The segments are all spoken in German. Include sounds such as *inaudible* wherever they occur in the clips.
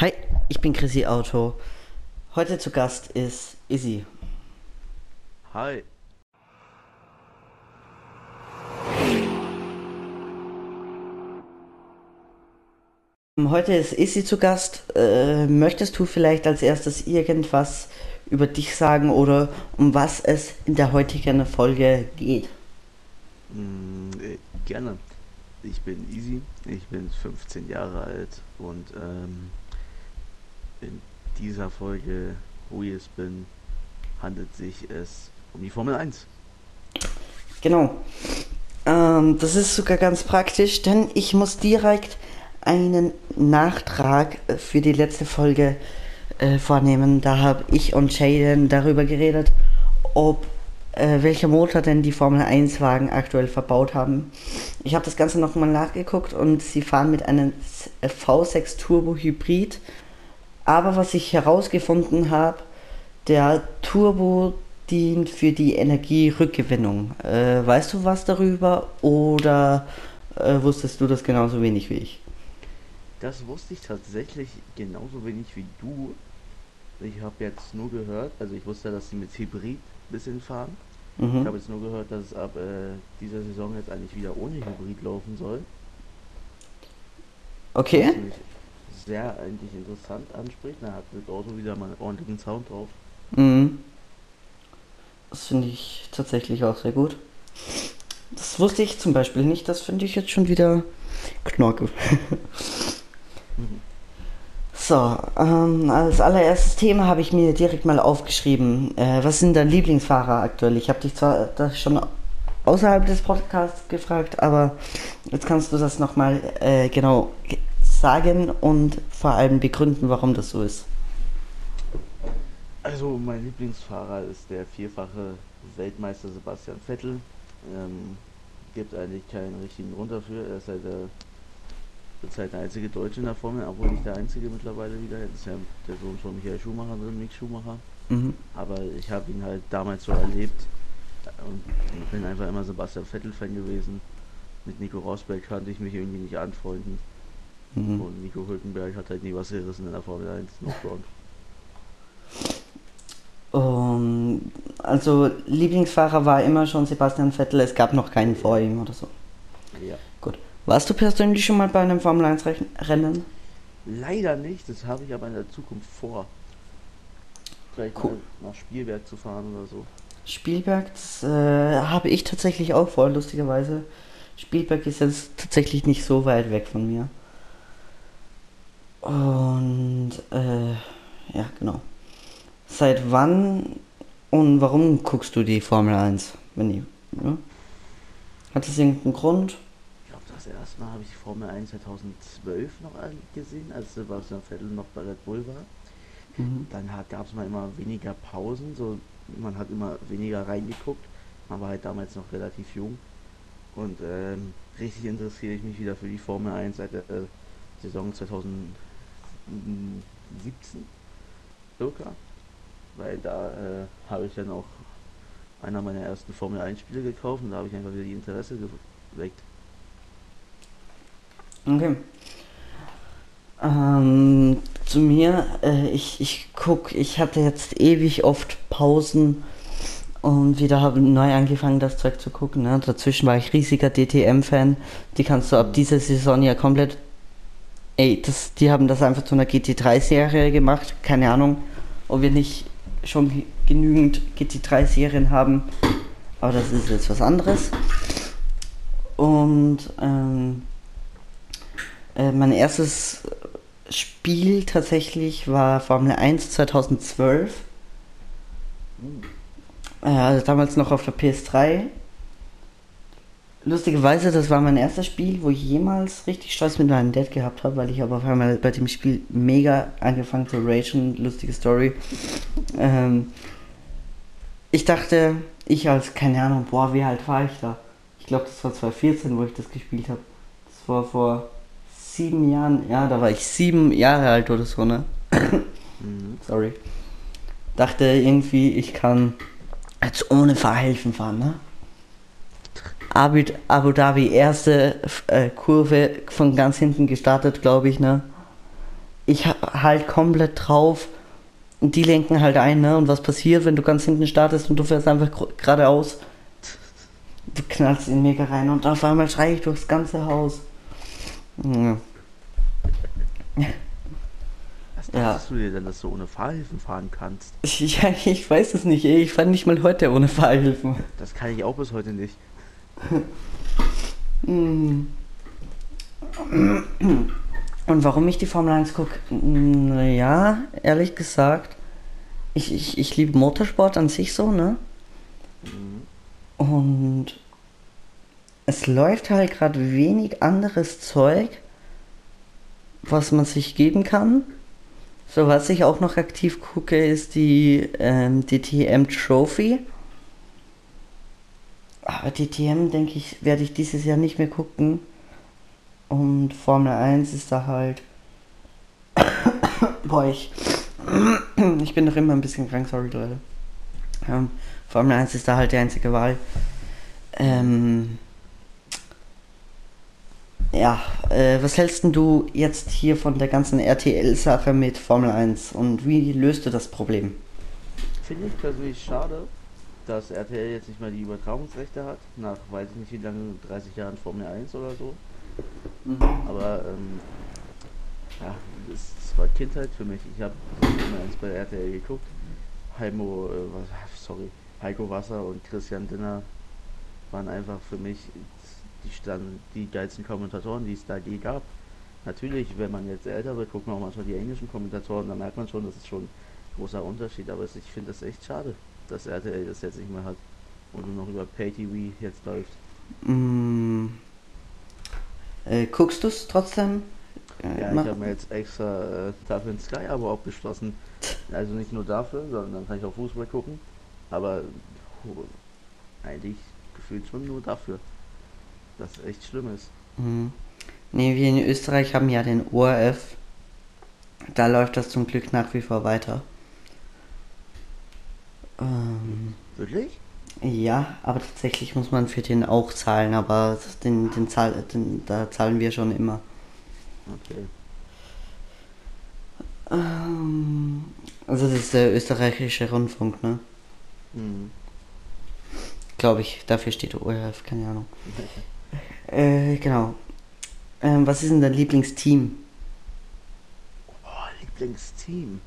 Hi, ich bin Chrissy Auto. Heute zu Gast ist Izzy. Hi. Heute ist Izzy zu Gast. Äh, möchtest du vielleicht als erstes irgendwas über dich sagen oder um was es in der heutigen Folge geht? Mm, äh, gerne. Ich bin Easy, ich bin 15 Jahre alt und ähm, in dieser Folge, es bin, handelt sich es um die Formel 1. Genau. Ähm, das ist sogar ganz praktisch, denn ich muss direkt einen Nachtrag für die letzte Folge äh, vornehmen. Da habe ich und Jaden darüber geredet, ob äh, welcher Motor denn die Formel 1 Wagen aktuell verbaut haben. Ich habe das Ganze nochmal nachgeguckt und sie fahren mit einem V6 Turbo Hybrid. Aber was ich herausgefunden habe, der Turbo dient für die Energierückgewinnung. Äh, weißt du was darüber oder äh, wusstest du das genauso wenig wie ich? Das wusste ich tatsächlich genauso wenig wie du. Ich habe jetzt nur gehört, also ich wusste, dass sie mit Hybrid ein bisschen fahren. Mhm. Ich habe jetzt nur gehört, dass es ab äh, dieser Saison jetzt eigentlich wieder ohne Hybrid laufen soll. Okay. Sehr eigentlich interessant anspricht. Da hat das Auto wieder mal einen ordentlichen Sound drauf. Mhm. Das finde ich tatsächlich auch sehr gut. Das wusste ich zum Beispiel nicht. Das finde ich jetzt schon wieder knorke. mhm. *laughs* So, ähm, als allererstes Thema habe ich mir direkt mal aufgeschrieben. Äh, was sind deine Lieblingsfahrer aktuell? Ich habe dich zwar das schon außerhalb des Podcasts gefragt, aber jetzt kannst du das nochmal äh, genau sagen und vor allem begründen, warum das so ist. Also mein Lieblingsfahrer ist der vierfache Weltmeister Sebastian Vettel. Ähm, gibt eigentlich keinen richtigen Grund dafür. Er ist halt der zurzeit der einzige Deutsche in der Formel, obwohl nicht der einzige mittlerweile wieder. Jetzt ist ja der Sohn von Michael Schumacher drin, Mick Schumacher. Mhm. Aber ich habe ihn halt damals so erlebt und ich bin einfach immer Sebastian Vettel-Fan gewesen. Mit Nico Rosberg kannte ich mich irgendwie nicht anfreunden. Mhm. Und Nico Hülkenberg hat halt nie was gerissen in der Formel 1, noch *laughs* Front. Um, also Lieblingsfahrer war immer schon Sebastian Vettel, es gab noch keinen vor ihm oder so. Ja. Gut. Warst du persönlich schon mal bei einem Formel 1 Rennen? Leider nicht, das habe ich aber in der Zukunft vor. Vielleicht cool. nach Spielberg zu fahren oder so. Spielberg, das äh, habe ich tatsächlich auch vor, lustigerweise. Spielberg ist jetzt tatsächlich nicht so weit weg von mir. Und äh, ja, genau. Seit wann und warum guckst du die Formel 1? Wenn die, ja? Hat das irgendeinen Grund? das erste Mal habe ich Formel 1 2012 noch gesehen, als Sebastian Vettel noch bei Red Bull war. Mhm. Dann gab es mal immer weniger Pausen, so man hat immer weniger reingeguckt. Man war halt damals noch relativ jung. Und ähm, richtig interessiere ich mich wieder für die Formel 1 seit der äh, Saison 2017 circa. Weil da äh, habe ich dann auch einer meiner ersten Formel 1 Spiele gekauft und da habe ich einfach wieder die Interesse geweckt. Okay. Ähm, zu mir, äh, ich, ich guck, ich hatte jetzt ewig oft Pausen und wieder habe neu angefangen, das Zeug zu gucken. Ne? Dazwischen war ich riesiger DTM-Fan. Die kannst du ab dieser Saison ja komplett. Ey, das, die haben das einfach zu einer GT3-Serie gemacht. Keine Ahnung, ob wir nicht schon genügend GT3-Serien haben. Aber das ist jetzt was anderes. Und ähm, äh, mein erstes Spiel tatsächlich war Formel 1 2012. Äh, also damals noch auf der PS3. Lustigerweise, das war mein erstes Spiel, wo ich jemals richtig Stress mit meinem Dad gehabt habe, weil ich aber auf einmal bei dem Spiel mega angefangen zu ragen. Lustige Story. Ähm, ich dachte, ich als, keine Ahnung, boah, wie alt war ich da? Ich glaube, das war 2014, wo ich das gespielt habe. Das war vor sieben Jahren, ja, da war ich sieben Jahre alt oder so, ne? mhm. Sorry. Dachte irgendwie, ich kann jetzt ohne Verhelfen fahren, ne? Abu, Abu Dhabi, erste äh, Kurve von ganz hinten gestartet, glaube ich, ne? ich halt komplett drauf und die lenken halt ein, ne? Und was passiert, wenn du ganz hinten startest und du fährst einfach geradeaus? Du knallst ihn mega rein und auf einmal schreie ich durchs ganze Haus. Ja. Was dachtest ja. du dir denn, dass du ohne Fahrhilfen fahren kannst? *laughs* Ja, ich weiß es nicht, ey. Ich fahre nicht mal heute ohne Fahrhilfen. Das kann ich auch bis heute nicht. Und warum ich die Formel 1 gucke? Naja, ehrlich gesagt, ich, ich, ich liebe Motorsport an sich so, ne? Mhm. Und es läuft halt gerade wenig anderes Zeug, was man sich geben kann. So, was ich auch noch aktiv gucke, ist die ähm, DTM Trophy. Aber DTM, denke ich, werde ich dieses Jahr nicht mehr gucken. Und Formel 1 ist da halt. *coughs* Boah, ich. *coughs* ich bin doch immer ein bisschen krank, sorry Leute. Ähm, Formel 1 ist da halt die einzige Wahl. Ähm, ja, äh, was hältst du jetzt hier von der ganzen RTL-Sache mit Formel 1 und wie löst du das Problem? Finde ich persönlich schade, dass RTL jetzt nicht mal die Übertragungsrechte hat, nach weiß ich nicht wie lange, 30 Jahren Formel 1 oder so. Mhm. Aber ähm, ja, das war Kindheit für mich. Ich habe Formel 1 bei RTL geguckt. Heimo, äh, sorry, Heiko Wasser und Christian Dinner waren einfach für mich die, stand, die geilsten Kommentatoren, die es da je gab. Natürlich, wenn man jetzt älter wird, guckt man auch manchmal die englischen Kommentatoren, da merkt man schon, das ist schon ein großer Unterschied. Aber ich finde das echt schade, dass RTL das jetzt nicht mehr hat und nur noch über PayTV jetzt läuft. Mm. Äh, guckst du es trotzdem? Äh, ja, ich habe mir jetzt extra äh, dafür ein Sky-Abo abgeschlossen. Also nicht nur dafür, sondern dann kann ich auch Fußball gucken. Aber oh, eigentlich gefühlt schon nur dafür. Das echt schlimm ist. Mhm. Ne, wir in Österreich haben ja den ORF. Da läuft das zum Glück nach wie vor weiter. Ähm, Wirklich? Ja, aber tatsächlich muss man für den auch zahlen, aber den, den, Zahl, den da zahlen wir schon immer. Okay. Ähm, also das ist der österreichische Rundfunk, ne? Mhm. Glaube ich, dafür steht ORF, keine Ahnung. *laughs* äh, genau. Ähm, was ist denn dein Lieblingsteam? Oh, Lieblingsteam.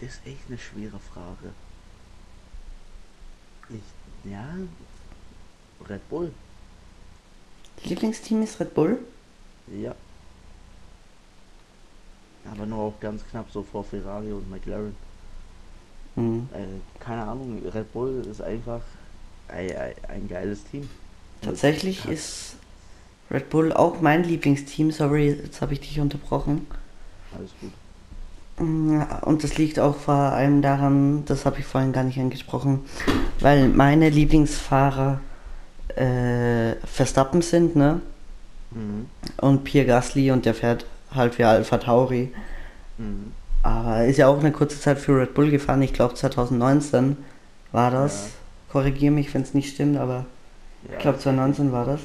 Das ist echt eine schwere Frage. Ich, ja, Red Bull. Lieblingsteam ist Red Bull? Ja. Aber nur auch ganz knapp so vor Ferrari und McLaren. Mhm. Äh, keine Ahnung, Red Bull ist einfach ein, ein geiles Team. Tatsächlich ja. ist Red Bull auch mein Lieblingsteam. Sorry, jetzt habe ich dich unterbrochen. Alles gut. Mm, und das liegt auch vor allem daran, das habe ich vorhin gar nicht angesprochen, weil meine Lieblingsfahrer äh, Verstappen sind, ne? Mhm. Und Pierre Gasly und der fährt halt für Alpha Tauri. Mhm. Aber ist ja auch eine kurze Zeit für Red Bull gefahren. Ich glaube 2019 war das. Ja. Korrigiere mich, wenn es nicht stimmt, aber ja. ich glaube 2019 war das.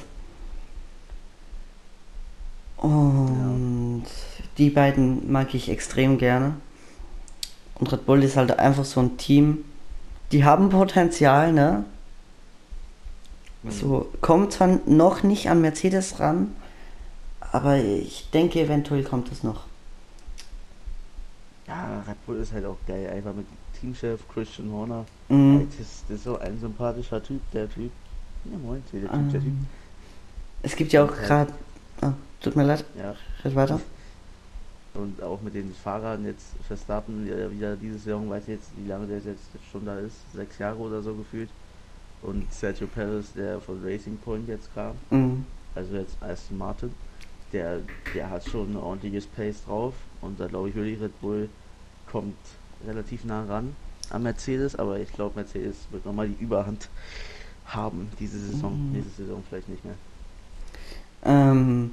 Und ja. Die beiden mag ich extrem gerne. Und Red Bull ist halt einfach so ein Team. Die haben Potenzial, ne? Mhm. So, kommt zwar noch nicht an Mercedes ran, aber ich denke, eventuell kommt es noch. Ja, Red Bull ist halt auch geil, einfach mit Teamchef Christian Horner. Mhm. Das, das, ist so ein sympathischer Typ, der Typ. Ja, moin, der Typ, ähm, der Typ. Es gibt ja auch gerade. Oh, tut mir leid. Ja. Red weiter. Und auch mit den Fahrern jetzt Verstappen, wieder diese Saison, weiß ich jetzt, wie lange der jetzt schon da ist, sechs Jahre oder so gefühlt. Und Sergio Perez, der von Racing Point jetzt kam, mhm. also jetzt Aston Martin der, der hat schon ein ordentliches Pace drauf und da glaube ich wirklich Red Bull kommt relativ nah ran an Mercedes, aber ich glaube Mercedes wird nochmal die Überhand haben diese Saison, mhm. diese Saison vielleicht nicht mehr. Ähm,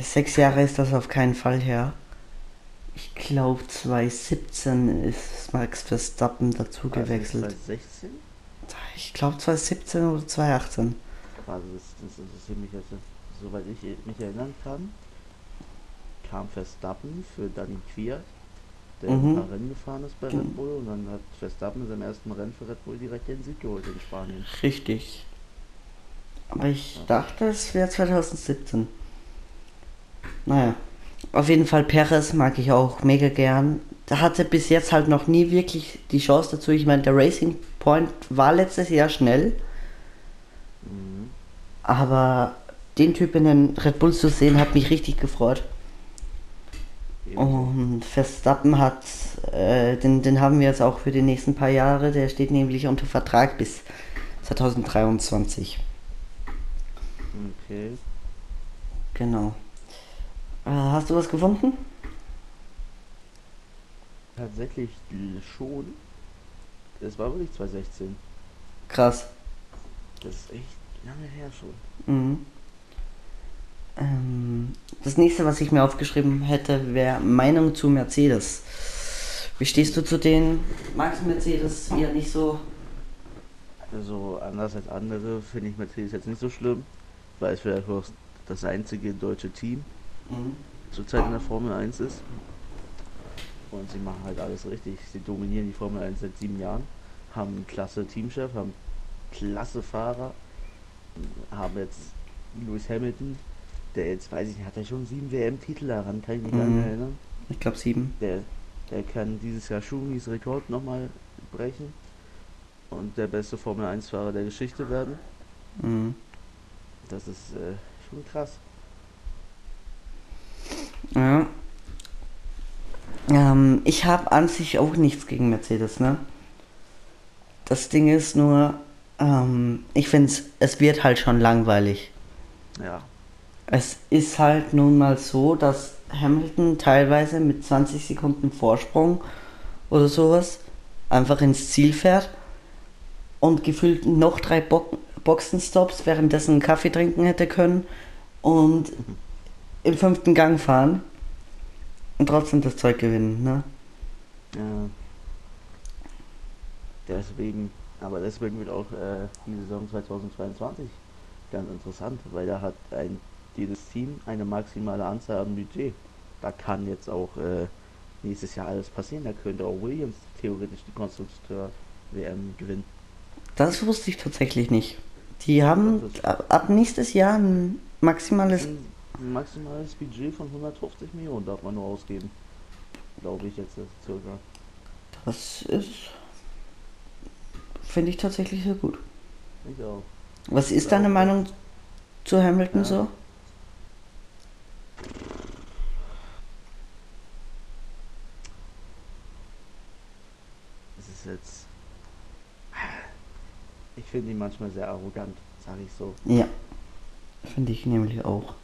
sechs Jahre ist das auf keinen Fall her. Ich glaube 2017 ist Max Verstappen dazu War gewechselt. 2016? Ich glaube 2017 oder 2018. Also das, das interessiert mich jetzt soweit ich mich erinnern kann, kam Verstappen für Danny Kwiat, der Mhm. ein paar Rennen gefahren ist bei Genau. Red Bull und dann hat Verstappen in seinem ersten Rennen für Red Bull direkt den Sieg geholt in Spanien. Richtig. Aber ich dachte, es wäre 2017. Naja. Auf jeden Fall Perez mag ich auch mega gern. Der hatte bis jetzt halt noch nie wirklich die Chance dazu. Ich meine, der Racing Point war letztes Jahr schnell, Mhm. aber den Typ in den Red Bull zu sehen, hat mich richtig gefreut. Und Verstappen hat, äh, den, den haben wir jetzt auch für die nächsten paar Jahre. Der steht nämlich unter Vertrag bis 2023. Okay. Genau. Äh, hast du was gefunden? Tatsächlich schon. Es war wirklich 2016. Krass. Das ist echt lange her schon. Mhm. Ähm, das nächste, was ich mir aufgeschrieben hätte, wäre Meinung zu Mercedes. Wie stehst du zu denen? Magst du Mercedes eher nicht so? Also anders als andere finde ich Mercedes jetzt nicht so schlimm, weil es vielleicht auch das einzige deutsche Team Mhm. zurzeit in der Formel 1 ist. Und sie machen halt alles richtig. Sie dominieren die Formel 1 seit sieben Jahren, haben einen klasse Teamchef, haben klasse Fahrer, haben jetzt Lewis Hamilton, der jetzt, weiß ich nicht, hat er schon sieben WM-Titel daran, kann ich mich gar Mhm. nicht erinnern. Ich glaube sieben. Der, der kann dieses Jahr Schumis Rekord nochmal brechen und der beste Formel 1-Fahrer der Geschichte werden. Mhm. Das ist äh, schon krass. Ja. Ähm, ich habe an sich auch nichts gegen Mercedes, ne? Das Ding ist nur, ähm, ich finde es, es wird halt schon langweilig. Ja, Es ist halt nun mal so, dass Hamilton teilweise mit 20 Sekunden Vorsprung oder sowas einfach ins Ziel fährt und gefühlt noch drei Bo Boxenstops währenddessen einen Kaffee trinken hätte können und im fünften Gang fahren und trotzdem das Zeug gewinnen, ne? ja. Deswegen, aber deswegen wird auch äh, die Saison 2022 ganz interessant, weil da hat ein jedes Team eine maximale Anzahl an Budget. Da kann jetzt auch äh, nächstes Jahr alles passieren. Da könnte auch Williams theoretisch die Konstrukteur-WM gewinnen. Das wusste ich tatsächlich nicht. Die haben ab nächstes Jahr ein maximales Ein maximales Budget von 150 Millionen darf man nur ausgeben. Glaube ich jetzt circa. Das ist. Finde ich tatsächlich sehr gut. Ich auch. Was ist deine Meinung zu Hamilton Ja. so? Es ist jetzt. Ich finde ihn manchmal sehr arrogant, sage ich so. Ja. Finde ich nämlich auch.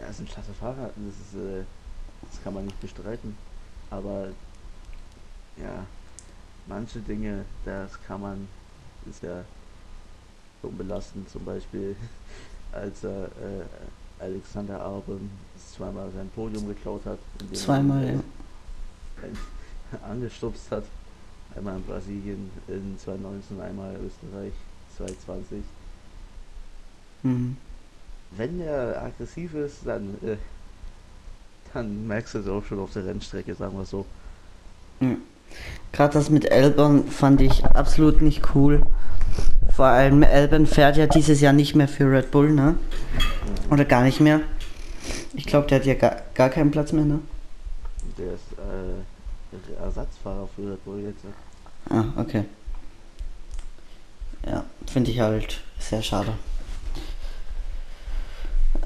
Er ist ein klasse Fahrer, das ist, äh, das kann man nicht bestreiten. Aber ja, manche Dinge, das kann man, ist ja schon belastend. Zum Beispiel, *laughs* als er äh, Alexander Albon zweimal sein Podium geklaut hat, er Zweimal, ihn, ja. *laughs* angestupst hat. Einmal in Brasilien in 2019, einmal Österreich 2020. Mhm. Wenn er aggressiv ist, dann, äh, dann merkst du es auch schon auf der Rennstrecke, sagen wir so. Ja. Gerade das mit Albon fand ich absolut nicht cool. Vor allem Albon fährt ja dieses Jahr nicht mehr für Red Bull, ne? Oder gar nicht mehr. Ich glaube, der hat ja gar, gar keinen Platz mehr, ne? Der ist äh, Ersatzfahrer für Red Bull jetzt. Ah, okay. Ja, finde ich halt sehr schade.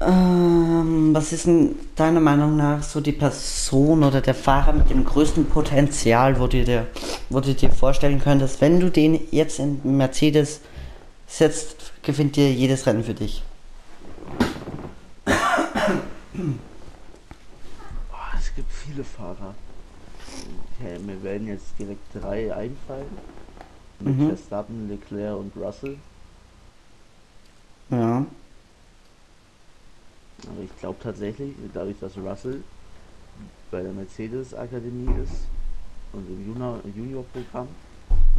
Ähm, was ist denn deiner Meinung nach so die Person oder der Fahrer mit dem größten Potenzial, wo du dir, wo du dir vorstellen könntest, wenn du den jetzt in Mercedes setzt, gewinnt dir jedes Rennen für dich? Boah, es gibt viele Fahrer. Ja, mir werden jetzt direkt drei einfallen. Mit Mhm. Verstappen, Leclerc und Russell. Ja. Aber ich glaube tatsächlich, dadurch, dass Russell bei der Mercedes-Akademie ist und im Junior- Junior-Programm,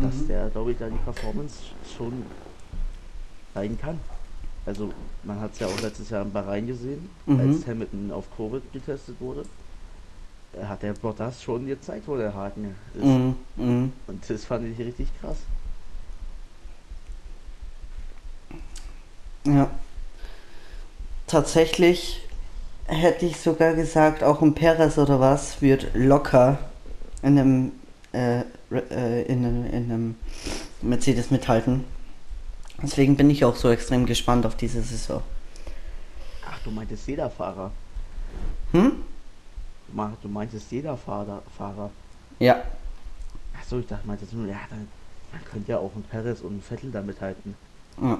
dass Mhm. der, glaube ich, da die Performance schon zeigen kann. Also, man hat es ja auch letztes Jahr in Bahrain gesehen, Mhm. als Hamilton auf Covid getestet wurde. Da hat der Bottas schon gezeigt, wo der Haken ist. Mhm. Mhm. Und das fand ich richtig krass. Ja. Tatsächlich hätte ich sogar gesagt, auch ein Perez oder was wird locker in einem, äh, äh, in einem, in einem Mercedes mithalten. Deswegen bin ich auch so extrem gespannt auf diese Saison. Ach, du meintest jeder Fahrer. Hm? Du meintest jeder Fahrer. Fahrer. Ja. Achso, ich dachte, meintest nur, ja, dann, man könnte ja auch ein Perez und ein Vettel damit halten. ja.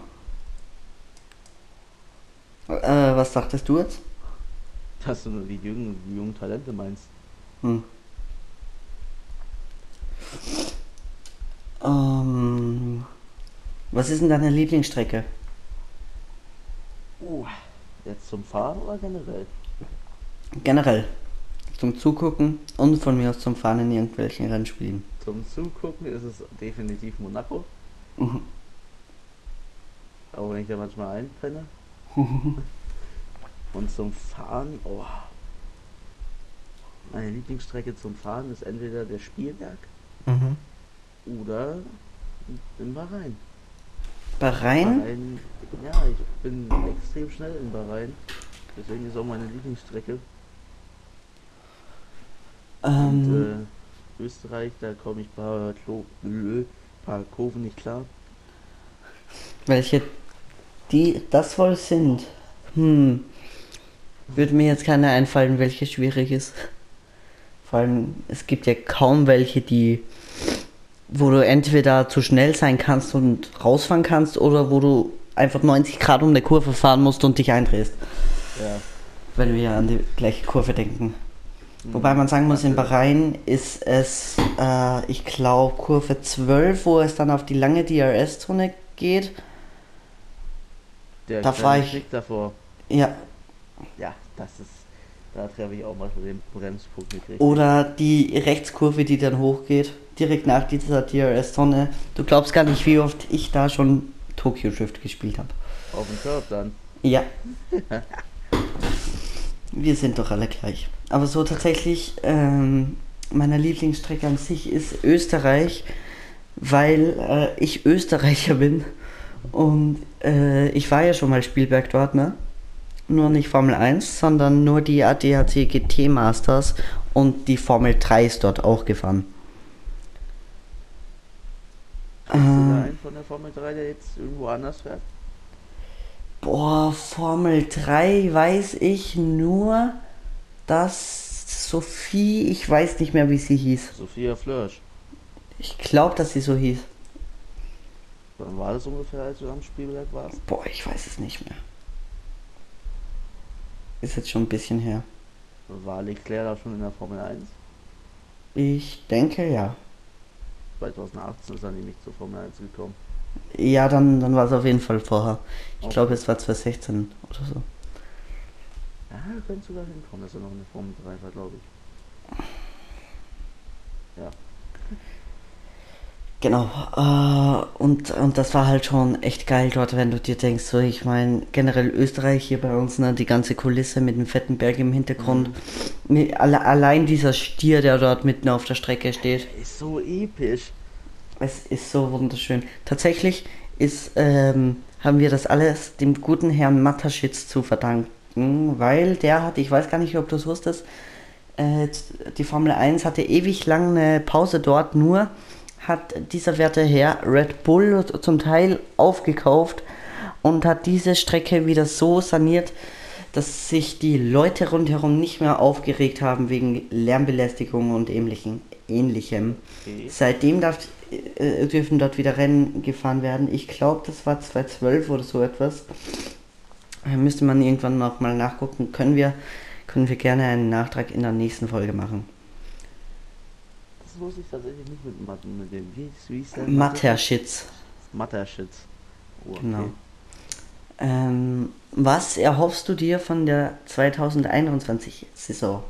Äh, was dachtest du jetzt? Dass du nur die jungen, die jungen Talente meinst. Hm. Ähm, was ist denn deine Lieblingsstrecke? Uh, jetzt zum Fahren oder generell? Generell. Zum Zugucken und von mir aus zum Fahren in irgendwelchen Rennspielen. Zum Zugucken ist es definitiv Monaco. Mhm. Auch wenn ich da manchmal einpenne. *laughs* Und zum Fahren, oh. Meine Lieblingsstrecke zum Fahren ist entweder der Spielberg Mhm. oder in Bahrain. Bahrain? Bahrain, ja, ich bin extrem schnell in Bahrain. Deswegen ist auch meine Lieblingsstrecke. Ähm, Und äh, Österreich, da komme ich paar, Klo paar Kurven nicht klar. welche die das wohl sind? Hm. Würde mir jetzt keine einfallen, welche schwierig ist. Vor allem, es gibt ja kaum welche, die wo du entweder zu schnell sein kannst und rausfahren kannst oder wo du einfach 90 Grad um eine Kurve fahren musst und dich eindrehst. Ja. wenn wir an die gleiche Kurve denken. Wobei man sagen muss, in Bahrain ist es, äh, ich glaube, Kurve 12, wo es dann auf die lange DRS-Zone geht. Der Da kleine fahr ich- Knick davor. Ja, Ja, das ist. Da treffe ich auch mal den Bremspunkt gekriegt. oder die Rechtskurve, die dann hochgeht, direkt nach dieser DRS-Zone. Du glaubst gar nicht, wie oft ich da schon Tokyo Drift gespielt habe. Auf dem Curb dann. Ja. *laughs* Wir sind doch alle gleich. Aber so tatsächlich, ähm, meine Lieblingsstrecke an sich ist Österreich, weil äh, ich Österreicher bin. Und äh, ich war ja schon mal Spielberg dort, ne? Nur nicht Formel 1, sondern nur die ADAC GT Masters und die Formel 3 ist dort auch gefahren. Ähm. einen von der Formel 3, der jetzt irgendwo anders fährt? Boah, Formel 3 weiß ich nur, dass Sophie, ich weiß nicht mehr, wie sie hieß. Sophia Flörsch. Ich glaube, dass sie so hieß. Wann war das ungefähr, als du am Spielberg warst? Boah, ich weiß es nicht mehr. Ist jetzt schon ein bisschen her. War Leclerc da schon in der Formel 1? Ich denke ja. 2018 ist er nämlich zur Formel 1 gekommen. Ja, dann, dann war es auf jeden Fall vorher. Ich Okay. glaube, es war 2016 oder so. Ja, könnte sogar hinkommen, dass er noch in der Formel 3 war, glaube ich. Ja. Genau. Äh, und, und das war halt schon echt geil dort, wenn du dir denkst, so, ich meine, generell Österreich hier bei uns, ne, die ganze Kulisse mit dem fetten Berg im Hintergrund. Alle, allein dieser Stier, der dort mitten auf der Strecke steht. Ist so episch. Es ist so wunderschön. Tatsächlich ist, ähm, haben wir das alles dem guten Herrn Mataschitz zu verdanken, weil der hat, ich weiß gar nicht, ob du es wusstest, äh, die Formel 1 hatte ewig lang eine Pause dort, nur hat dieser werte Herr Red Bull zum Teil aufgekauft und hat diese Strecke wieder so saniert, dass sich die Leute rundherum nicht mehr aufgeregt haben wegen Lärmbelästigung und ähnlichen, ähnlichem. Okay. Seitdem darf, äh, dürfen dort wieder Rennen gefahren werden. Ich glaube, das war 2012 oder so etwas. Äh, müsste man irgendwann noch mal nachgucken. Können wir, können wir gerne einen Nachtrag in der nächsten Folge machen. Das wusste ich tatsächlich nicht mit Matten, mit dem, wie, wie ist der? Matterschitz. Matterschitz. Oh, okay. Genau. Ähm, was erhoffst du dir von der 2021 Saison?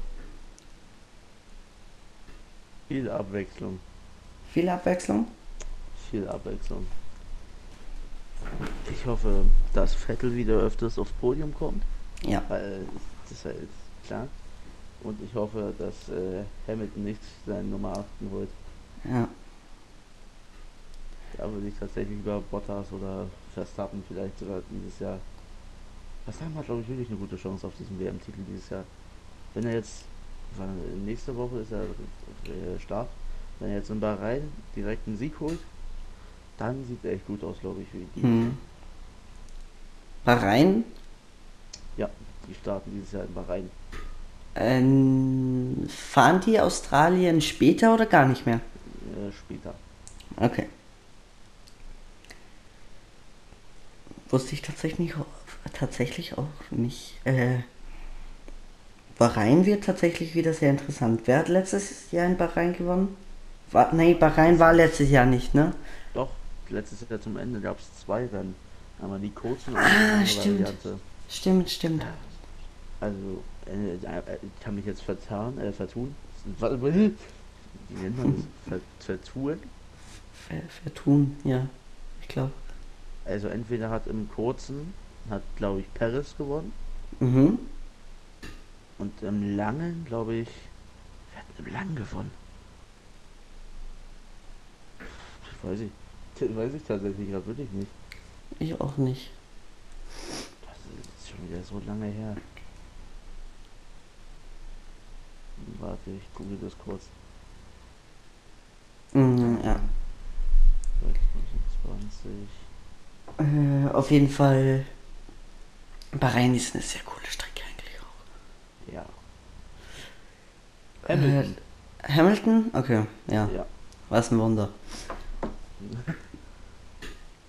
Viel Abwechslung. Viel Abwechslung? Viel Abwechslung. Ich hoffe, dass Vettel wieder öfters aufs Podium kommt, Ja. weil das ist halt klar. Und ich hoffe, dass äh, Hamilton nicht seinen Nummer 8 holt. Ja. Da würde ich tatsächlich über Bottas oder Verstappen vielleicht sogar dieses Jahr. Verstappen hat, glaube ich, wirklich eine gute Chance auf diesen WM-Titel dieses Jahr. Wenn er jetzt, nächste Woche ist er äh, Start, wenn er jetzt in Bahrain direkt einen Sieg holt, dann sieht er echt gut aus, glaube ich, für die. Hm. Bahrain Ja, die starten dieses Jahr in Bahrain. Ähm, fahren die Australien später oder gar nicht mehr? Äh, später. Okay. Wusste ich tatsächlich, tatsächlich auch nicht. Äh, Bahrain wird tatsächlich wieder sehr interessant. Wer hat letztes Jahr in Bahrain gewonnen? War, nee, Bahrain war letztes Jahr nicht, ne? Doch, letztes Jahr zum Ende gab es zwei Rennen. Einmal die kurzen und Ah, stimmt. Variante. Stimmt, stimmt. Also, kann mich jetzt vertan, äh, vertun. Was- Wie nennt man das? Ver, vertun? Ver, vertun, ja. Ich glaube. Also entweder hat im kurzen, hat glaube ich Paris gewonnen Mhm. und im langen, glaube ich, wer hat im langen gewonnen? Das weiß ich. Das weiß ich tatsächlich gerade wirklich nicht. Ich auch nicht. Das ist schon wieder so lange her. Warte, ich google das kurz. Mhm, ja. 2020. Äh, auf jeden Fall. Bahrain ist eine sehr coole Strecke eigentlich auch. Ja. Hamilton. Äh, Hamilton? Okay, ja. Ja. Was ein Wunder.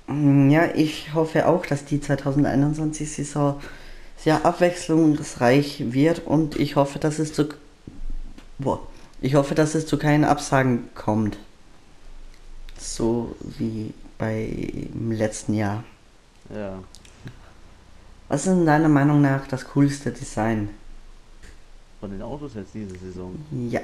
Mm, Ja, ich hoffe auch, dass die 2021-Saison sehr abwechslungsreich wird und ich hoffe, dass es zu. Boah. Ich hoffe, dass es zu keinen Absagen kommt. So wie beim letzten Jahr. Ja. Was ist in deiner Meinung nach das coolste Design? Von den Autos jetzt diese Saison. Ja,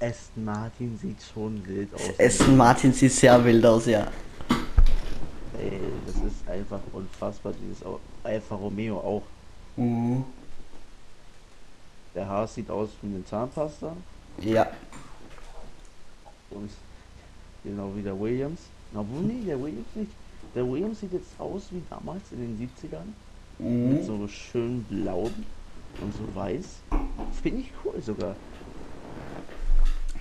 Aston Martin sieht schon wild aus. Aston Martin sieht sehr wild aus, ja. Ey, das ist einfach unfassbar, dieses Alfa Romeo auch. Mhm. Der Haas sieht aus wie eine Zahnpasta. Ja. Und genau wie der Williams. Na, wo nee, der Williams nicht. Der Williams sieht jetzt aus wie damals in den 70ern. Mit Mhm. so schön blau und so weiß. Finde ich cool sogar.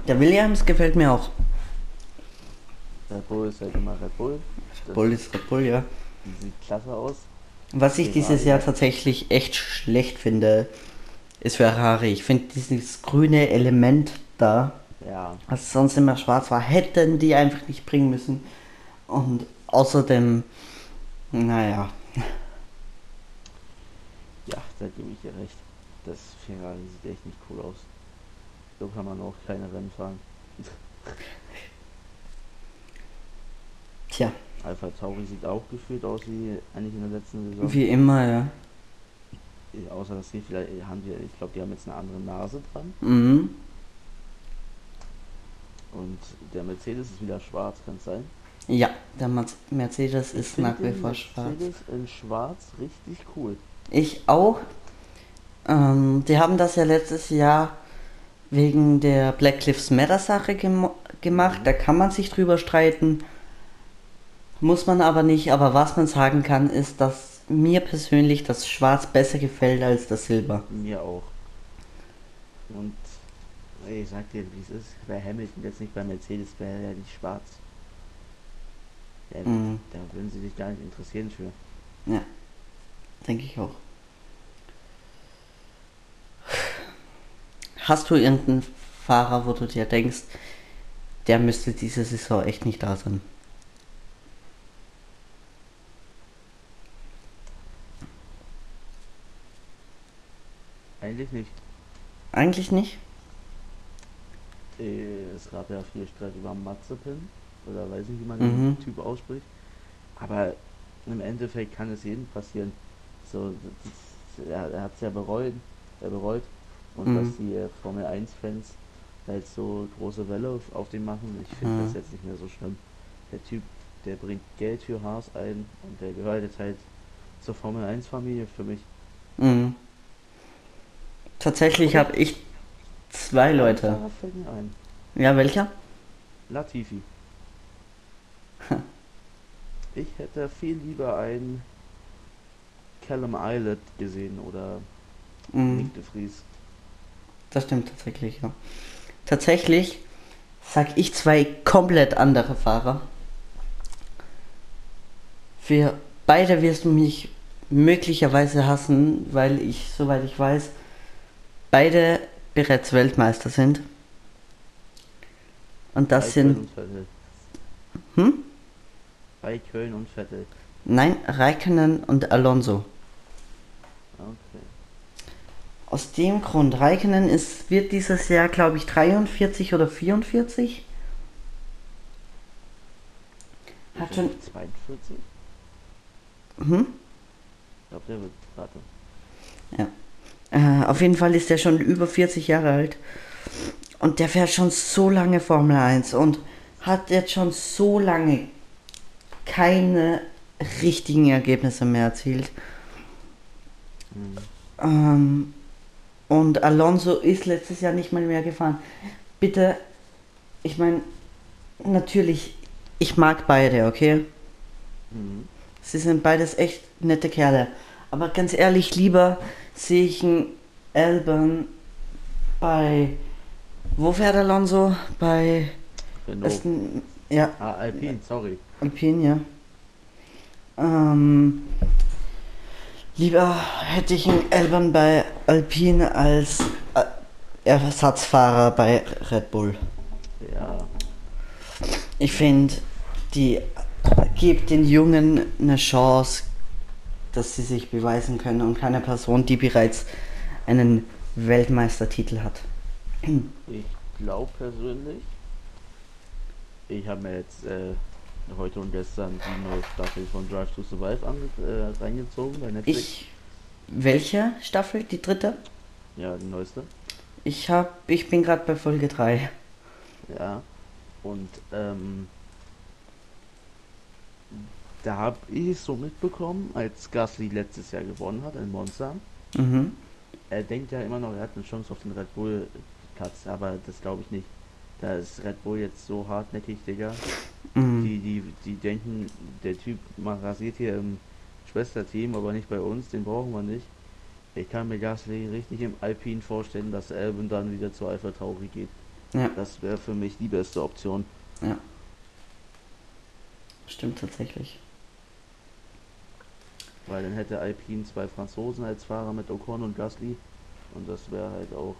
Der Williams gefällt mir auch. Red Bull ist halt immer Red Bull. Das Bull ist Red Bull, ja. sieht klasse aus. Was ich Ferrari. dieses Jahr tatsächlich echt schlecht finde, ist Ferrari. Ich finde dieses grüne Element da, Ja, was sonst immer schwarz war, hätten die einfach nicht bringen müssen. Und außerdem, naja, ja, da gebe ich dir recht. Das Ferrari sieht echt nicht cool aus. So kann man auch keine Rennen fahren. *laughs* tja, Alpha Tauri sieht auch gefühlt aus wie eigentlich in der letzten Saison. wie immer, ja. Außer dass die vielleicht haben die, ich glaube, die haben jetzt eine andere Nase dran. Mhm. Und der Mercedes ist wieder schwarz, kann es sein? Ja, der Mercedes Ich ist nach wie vor schwarz. Mercedes in schwarz richtig cool. Ich auch. Ähm, die haben das ja letztes Jahr wegen der Black Lives Matter Sache gem gemacht. Da kann man sich drüber streiten. Muss man aber nicht. Aber was man sagen kann, ist, dass mir persönlich das Schwarz besser gefällt als das Silber. Mir auch. Und ich sag dir, wie es ist. Bei Hamilton jetzt nicht bei Mercedes wäre ja nicht schwarz. Ja, Mhm. Da würden sie sich gar nicht interessieren für. Ja, denke ich auch. Hast du irgendeinen Fahrer, wo du dir denkst, der müsste diese Saison echt nicht da sein? Eigentlich nicht. Eigentlich nicht. Äh, es gab ja viel Streit über Mazepin. Oder weiß nicht, wie man Mhm. den Typ ausspricht. Aber im Endeffekt kann es jedem passieren. So, das, er, er hat es ja bereut, er bereut. Und Mhm. dass die äh, Formel 1 Fans halt so große Welle auf, den machen, ich finde Mhm. das jetzt nicht mehr so schlimm. Der Typ, der bringt Geld für Haas ein und der gehört jetzt halt zur Formel 1 Familie für mich. Mhm. Tatsächlich habe ich zwei Leute. Ein. Ja, welcher? Latifi. *laughs* Ich hätte viel lieber einen Callum Islet gesehen oder Mhm. Nick de Vries. Das stimmt tatsächlich, ja. Tatsächlich sag ich zwei komplett andere Fahrer. Für beide wirst du mich möglicherweise hassen, weil ich, soweit ich weiß, beide bereits Weltmeister sind. Und das Bei sind, Köln hm? Bei Köln und Vettel. Nein, Raikkonen und Alonso. Okay. Aus dem Grund, Raikkonen ist, wird dieses Jahr, glaube ich, 43 oder 44. Hat schon, er 42? hm? Ich glaube, der wird warte. Äh, auf jeden Fall ist er schon über 40 Jahre alt. Und der fährt schon so lange Formel 1 und hat jetzt schon so lange keine richtigen Ergebnisse mehr erzielt. Hm. Ähm, und Alonso ist letztes Jahr nicht mal mehr gefahren. Bitte, ich meine, natürlich, ich mag beide, okay? Mhm. Sie sind beides echt nette Kerle. Aber ganz ehrlich, lieber sehe ich einen Albon bei. Wo fährt Alonso? Bei. Renault. Ja, Ah, Alpine, sorry. Alpine, ja. Ähm, lieber hätte ich einen Albon bei Alpine als äh, Ersatzfahrer bei Red Bull. Ja. Ich finde, die gibt den Jungen eine Chance, dass sie sich beweisen können und keine Person, die bereits einen Weltmeistertitel hat. Ich glaube persönlich, ich habe mir jetzt äh, heute und gestern die neue Staffel von Drive to Survive ange äh, reingezogen bei Netflix. Ich welche Staffel? Die dritte? Ja, die neueste. Ich hab, ich bin gerade bei Folge 3. Ja. Und ähm, da habe ich es so mitbekommen, als Gasly letztes Jahr gewonnen hat in Monza. Mhm. Er denkt ja immer noch, er hat eine Chance auf den Red Bull Platz, aber das glaube ich nicht. Da ist Red Bull jetzt so hartnäckig, Digga. Mhm. Die, die, die denken, der Typ man rasiert hier im Schwesterteam, aber nicht bei uns, den brauchen wir nicht. Ich kann mir Gasly richtig im Alpine vorstellen, dass Albon dann wieder zu Alpha Tauri geht. Ja, Das wäre für mich die beste Option. ja. Stimmt tatsächlich. Weil dann hätte Alpine zwei Franzosen als Fahrer mit Ocon und Gasly. Und das wäre halt auch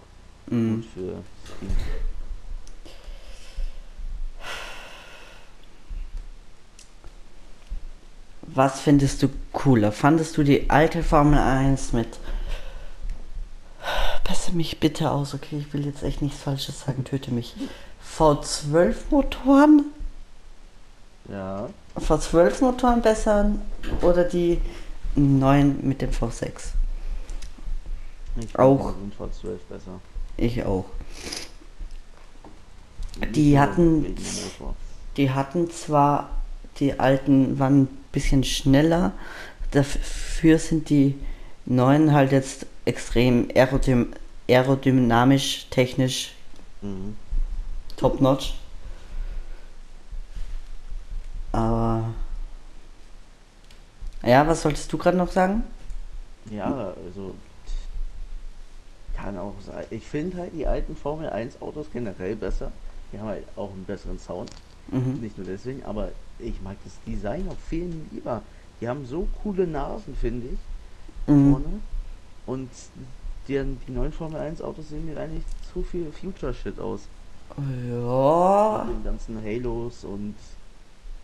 Mhm. gut für das Team. Was findest du cooler? Fandest du die alte Formel 1 mit. Passe mich bitte aus, okay? Ich will jetzt echt nichts Falsches sagen, töte mich. V12 Motoren? Ja, V12 Motoren besser oder die neuen mit dem V6? ich Auch. finde den V12 besser. Ich auch. Die hatten-. Die hatten zwar, die alten waren ein bisschen schneller, dafür sind die neuen halt jetzt extrem aerodym aerodynamisch, technisch Mhm. top notch. Aber. Ja, was solltest du gerade noch sagen? Ja, also kann auch sein. Ich finde halt die alten Formel 1 Autos generell besser. Die haben halt auch einen besseren Sound. Mhm. Nicht nur deswegen, aber ich mag das Design auch viel lieber. Die haben so coole Nasen, finde ich, Mhm. vorne. Und die, die neuen Formel 1 Autos sehen mir eigentlich zu viel Future-Shit aus. Ja. Mit den ganzen Halos und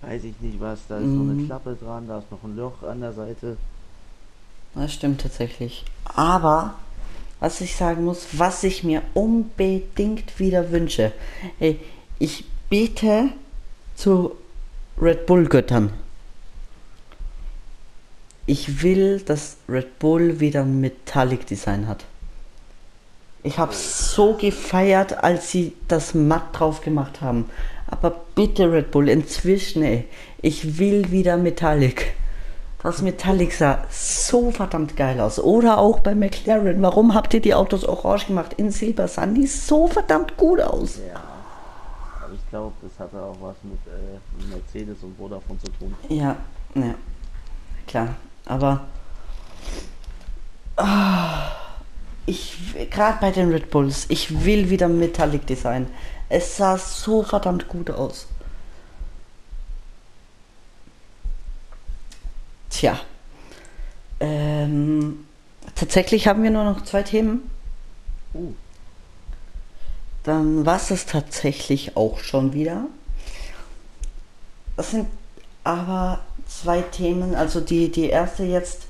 weiß ich nicht was. Da ist so eine Mhm. Klappe dran, da ist noch ein Loch an der Seite. Das stimmt tatsächlich. Aber, was ich sagen muss, was ich mir unbedingt wieder wünsche, hey, ich bete zu Red Bull Göttern. Ich will, dass Red Bull wieder ein Metallic Design hat. Ich habe so gefeiert, als sie das matt drauf gemacht haben. Aber bitte Red Bull, inzwischen, ey, ich will wieder Metallic. Das Metallic sah so verdammt geil aus. Oder auch bei McLaren. Warum habt ihr die Autos orange gemacht? In Silber sahen die so verdammt gut aus. Ja. Aber ich glaube, das hatte auch was mit äh, Mercedes und Vodafone zu tun. Ja, ja. Klar. Aber. Ah, ich. Gerade bei den Red Bulls, ich will wieder Metallic Design. Es sah so verdammt gut aus. Tja. Ähm, tatsächlich haben wir nur noch zwei Themen. Uh, Dann war es das tatsächlich auch schon wieder. Das sind aber zwei Themen. Also die, die erste jetzt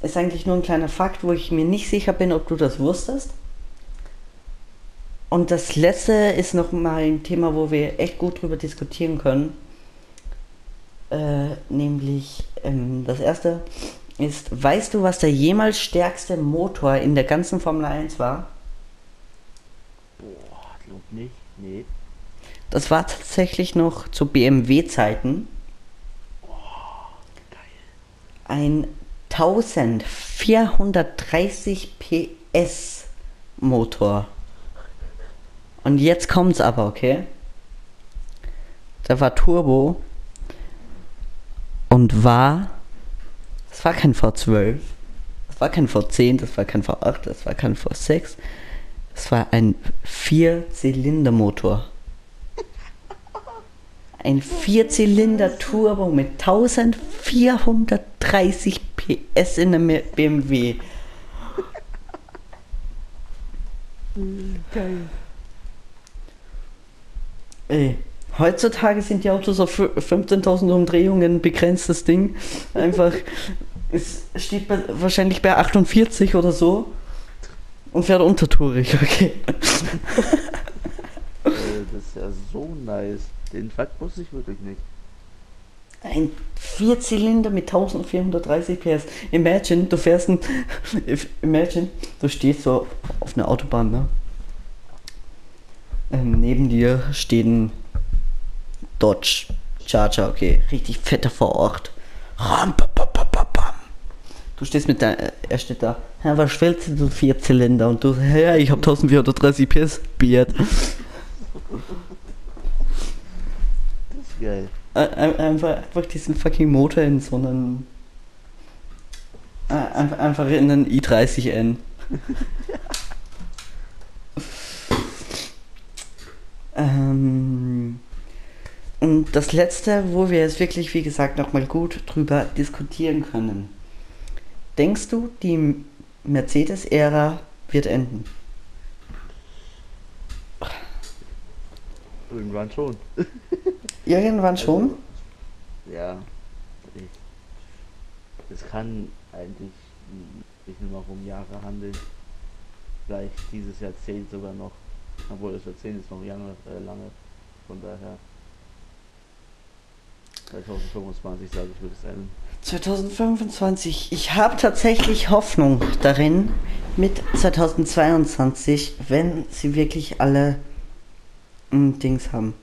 ist eigentlich nur ein kleiner Fakt, wo ich mir nicht sicher bin, ob du das wusstest. Und das letzte ist noch mal ein Thema, wo wir echt gut drüber diskutieren können. Äh, nämlich ähm, das erste ist, weißt du, was der jemals stärkste Motor in der ganzen Formel 1 war? boah, glaub nicht. Nee. Das war tatsächlich noch zu BMW-Zeiten ein 1430 PS Motor. Und jetzt kommt's aber, okay? Der war Turbo und war. Das war kein V12, das war kein V10, das war kein V8, das war kein V6. Das war ein Vierzylindermotor. Ein Vierzylinder-Turbo mit 1430 PS in einem BMW. Geil. Ey, heutzutage sind die Autos auf 15.000 Umdrehungen ein begrenztes Ding. Einfach, *laughs* es steht bei, wahrscheinlich bei 48 oder so und fährt untertourig, *laughs* okay. Äh, das ist ja so nice. Den Fakt wusste ich wirklich nicht. Ein Vierzylinder mit 1430 PS. Imagine, du fährst ein. *laughs* Imagine, du stehst so auf einer Autobahn, ne? Ähm, neben dir steht ein Dodge Charger, okay. Richtig fetter vor Ort. Ram, pam, pam, pam, pam, pam. Du stehst mit der. Er steht da. Ja, was schwellst du Vierzylinder? Und du, ja, ich hab 1430 PS. Beard. Das ist geil. Ein- ein- Einfach, einfach diesen fucking Motor in so einen. äh, Einfach, einfach in einen i30N. *laughs* ähm, und das letzte, wo wir jetzt wirklich, wie gesagt, nochmal gut drüber diskutieren können. Denkst du, die Mercedes-Ära wird enden? Irgendwann schon. *laughs* Irgendwann schon? Also, ja. Es kann eigentlich sich nur noch um Jahre handeln. Vielleicht dieses Jahrzehnt sogar noch. Obwohl das Jahrzehnt ist noch lange, äh, lange. Von daher. 2025 sage ich, wird es enden. 2025. Ich habe tatsächlich Hoffnung darin mit 2022, wenn sie wirklich alle mm, Dings haben.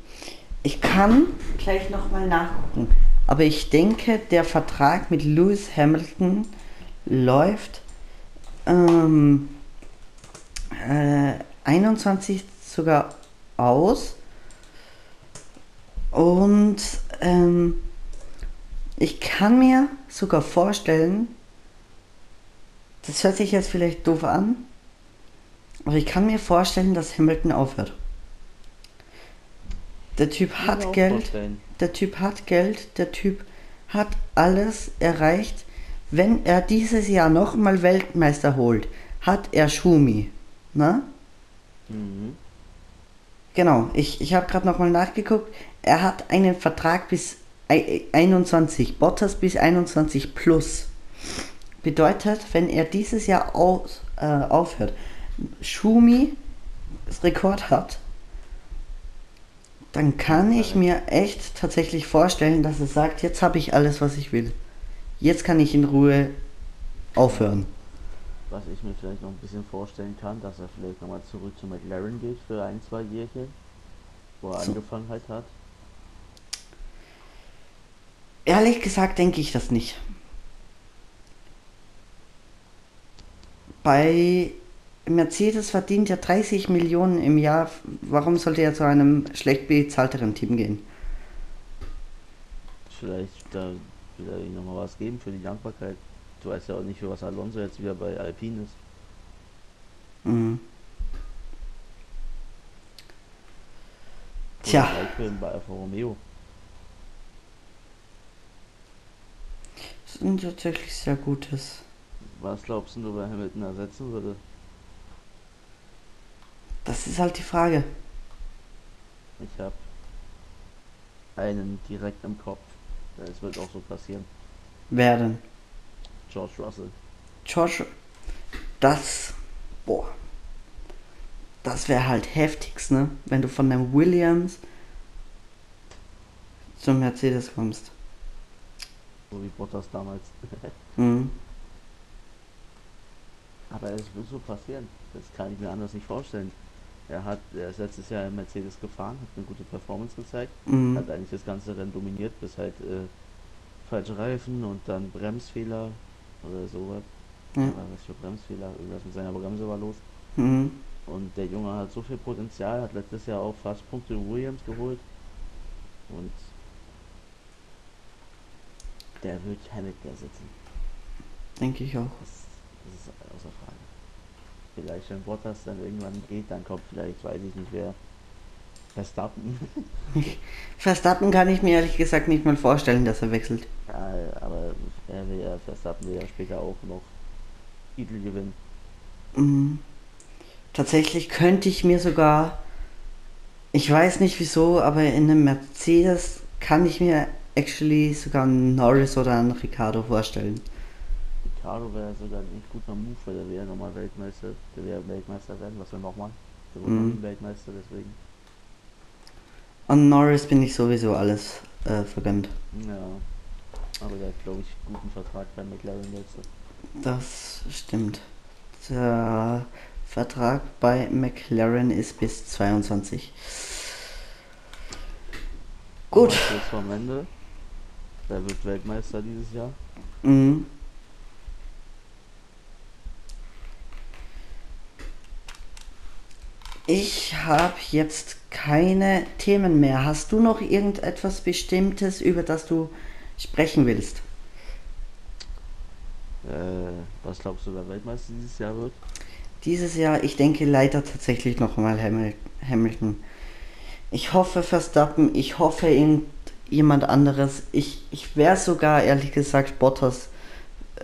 Ich kann gleich nochmal nachgucken. Aber ich denke, der Vertrag mit Lewis Hamilton läuft ähm, äh, 21 sogar aus. Und ähm, ich kann mir sogar vorstellen, das hört sich jetzt vielleicht doof an, aber ich kann mir vorstellen, dass Hamilton aufhört. Der Typ hat Geld, der Typ hat Geld, der Typ hat alles erreicht. Wenn er dieses Jahr nochmal Weltmeister holt, hat er Schumi. Ne? Mhm. Genau, ich, ich habe gerade nochmal nachgeguckt. Er hat einen Vertrag bis ei- 21, Bottas bis 21 plus. Bedeutet, wenn er dieses Jahr aus, äh, aufhört, Schumi das Rekord hat, dann kann ich mir echt tatsächlich vorstellen, dass er sagt, jetzt habe ich alles, was ich will. Jetzt kann ich in Ruhe aufhören. Was ich mir vielleicht noch ein bisschen vorstellen kann, dass er vielleicht nochmal zurück zu McLaren geht für ein, zwei Jährchen, wo er So. angefangen halt hat. Ehrlich gesagt denke ich das nicht. Bei Mercedes verdient er 30 Millionen im Jahr. Warum sollte er zu einem schlecht bezahlteren Team gehen? Vielleicht da will er ihm nochmal was geben für die Dankbarkeit. Du weißt ja auch nicht, für was Alonso jetzt wieder bei Alpine ist. Mhm. Tja. Raikkonen bei Alfa Romeo. Das ist ein tatsächlich sehr gutes. Was glaubst du, wer Hamilton ersetzen würde? Das ist halt die Frage. Ich habe einen direkt im Kopf. Es wird auch so passieren. Wer denn? George Russell. George, das, boah, das wäre halt heftigst, ne? Wenn du von dem Williams zum Mercedes kommst. So wie Bottas damals. *laughs* Mhm. Aber es wird so passieren. Das kann ich mir anders nicht vorstellen. Er hat, er ist letztes Jahr im Mercedes gefahren, hat eine gute Performance gezeigt, Mhm. hat eigentlich das ganze Rennen dominiert, bis halt äh, falsche Reifen und dann Bremsfehler oder sowas. Ja. Was für Bremsfehler, irgendwas mit seiner Bremse war los. Mhm. Und der Junge hat so viel Potenzial, hat letztes Jahr auch fast Punkte in Williams geholt. Und der wird Hamilton ersetzen. Denke ich auch. Das, das ist außer Frage. Vielleicht, wenn Bottas dann irgendwann geht, dann kommt vielleicht, weiß ich nicht wer, Verstappen. *laughs* Verstappen kann ich mir ehrlich gesagt nicht mal vorstellen, dass er wechselt. ja, aber er will ja, Verstappen will ja später auch noch Titel gewinnen. Mhm. Tatsächlich könnte ich mir sogar, ich weiß nicht wieso, aber in einem Mercedes kann ich mir actually sogar einen Norris oder einen Ricardo vorstellen. Ricardo wäre sogar ein echt guter Move, weil der wäre nochmal Weltmeister, der wäre Weltmeister werden, was wir nochmal. Der wurde Mhm. Weltmeister, deswegen. An Norris bin ich sowieso alles äh, vergönnt. Ja. Aber der hat, glaube ich, einen guten Vertrag bei McLaren jetzt. Das stimmt. Der Vertrag bei McLaren ist bis 22. Gut. Jetzt vom Ende. Der wird Weltmeister dieses Jahr. Mhm. Ich habe jetzt keine Themen mehr. Hast du noch irgendetwas Bestimmtes, über das du sprechen willst? Äh, was glaubst du, wer Weltmeister dieses Jahr wird? Dieses Jahr, ich denke leider tatsächlich nochmal Hamil Hamilton. Ich hoffe Verstappen, ich hoffe irgendjemand anderes. Ich, ich wäre sogar, ehrlich gesagt, Bottas.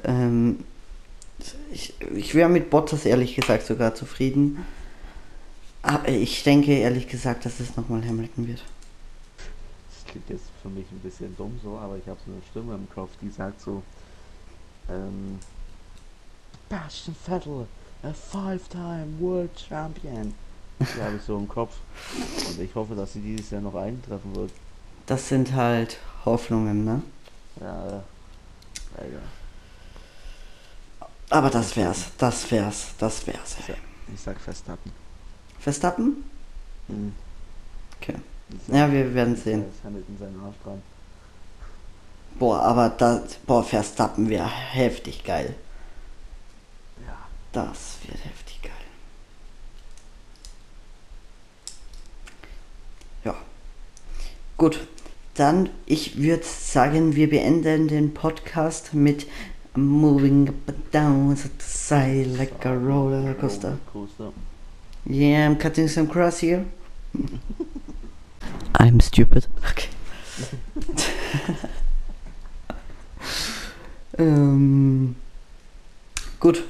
Ähm, ich ich wäre mit Bottas, ehrlich gesagt, sogar zufrieden. Aber ich denke, ehrlich gesagt, dass es nochmal Hamilton wird. Das klingt jetzt für mich ein bisschen dumm so, aber ich habe so eine Stimme im Kopf, die sagt so, ähm, Bastian Vettel, a five-time World Champion. Die habe ich so im Kopf. Und ich hoffe, dass sie dieses Jahr noch eintreffen wird. Das sind halt Hoffnungen, ne? Ja, leider. Aber das wär's, das wär's, das wär's. Ey. Ich sag Verstappen. Verstappen? Mhm. Okay. Ja, wir werden sehen. Hamilton seinen Arsch dran. Boah, aber das, boah, Verstappen wäre heftig geil. Ja. Das wird heftig geil. Ja. Gut. Dann, ich würde sagen, wir beenden den Podcast mit Moving up and down the side like a roller coaster. Yeah, I'm cutting some grass here. I'm stupid. Okay. ähm, gut.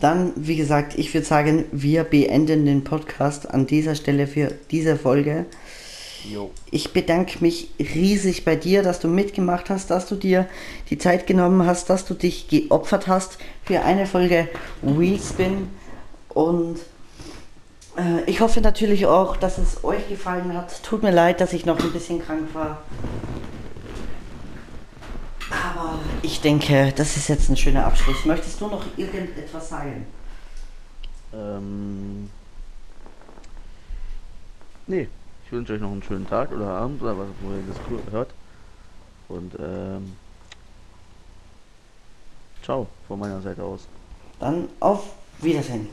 Dann, wie gesagt, ich würde sagen, wir beenden den Podcast an dieser Stelle für diese Folge. Jo. Ich bedanke mich riesig bei dir, dass du mitgemacht hast, dass du dir die Zeit genommen hast, dass du dich geopfert hast für eine Folge Wheelspin. Und ich hoffe natürlich auch, dass es euch gefallen hat. Tut mir leid, dass ich noch ein bisschen krank war. Aber ich denke, das ist jetzt ein schöner Abschluss. Möchtest du noch irgendetwas sagen? Ähm. Nee, ich wünsche euch noch einen schönen Tag oder Abend oder was, wo ihr das hört. Und ähm. Ciao von meiner Seite aus. Dann auf Wiedersehen.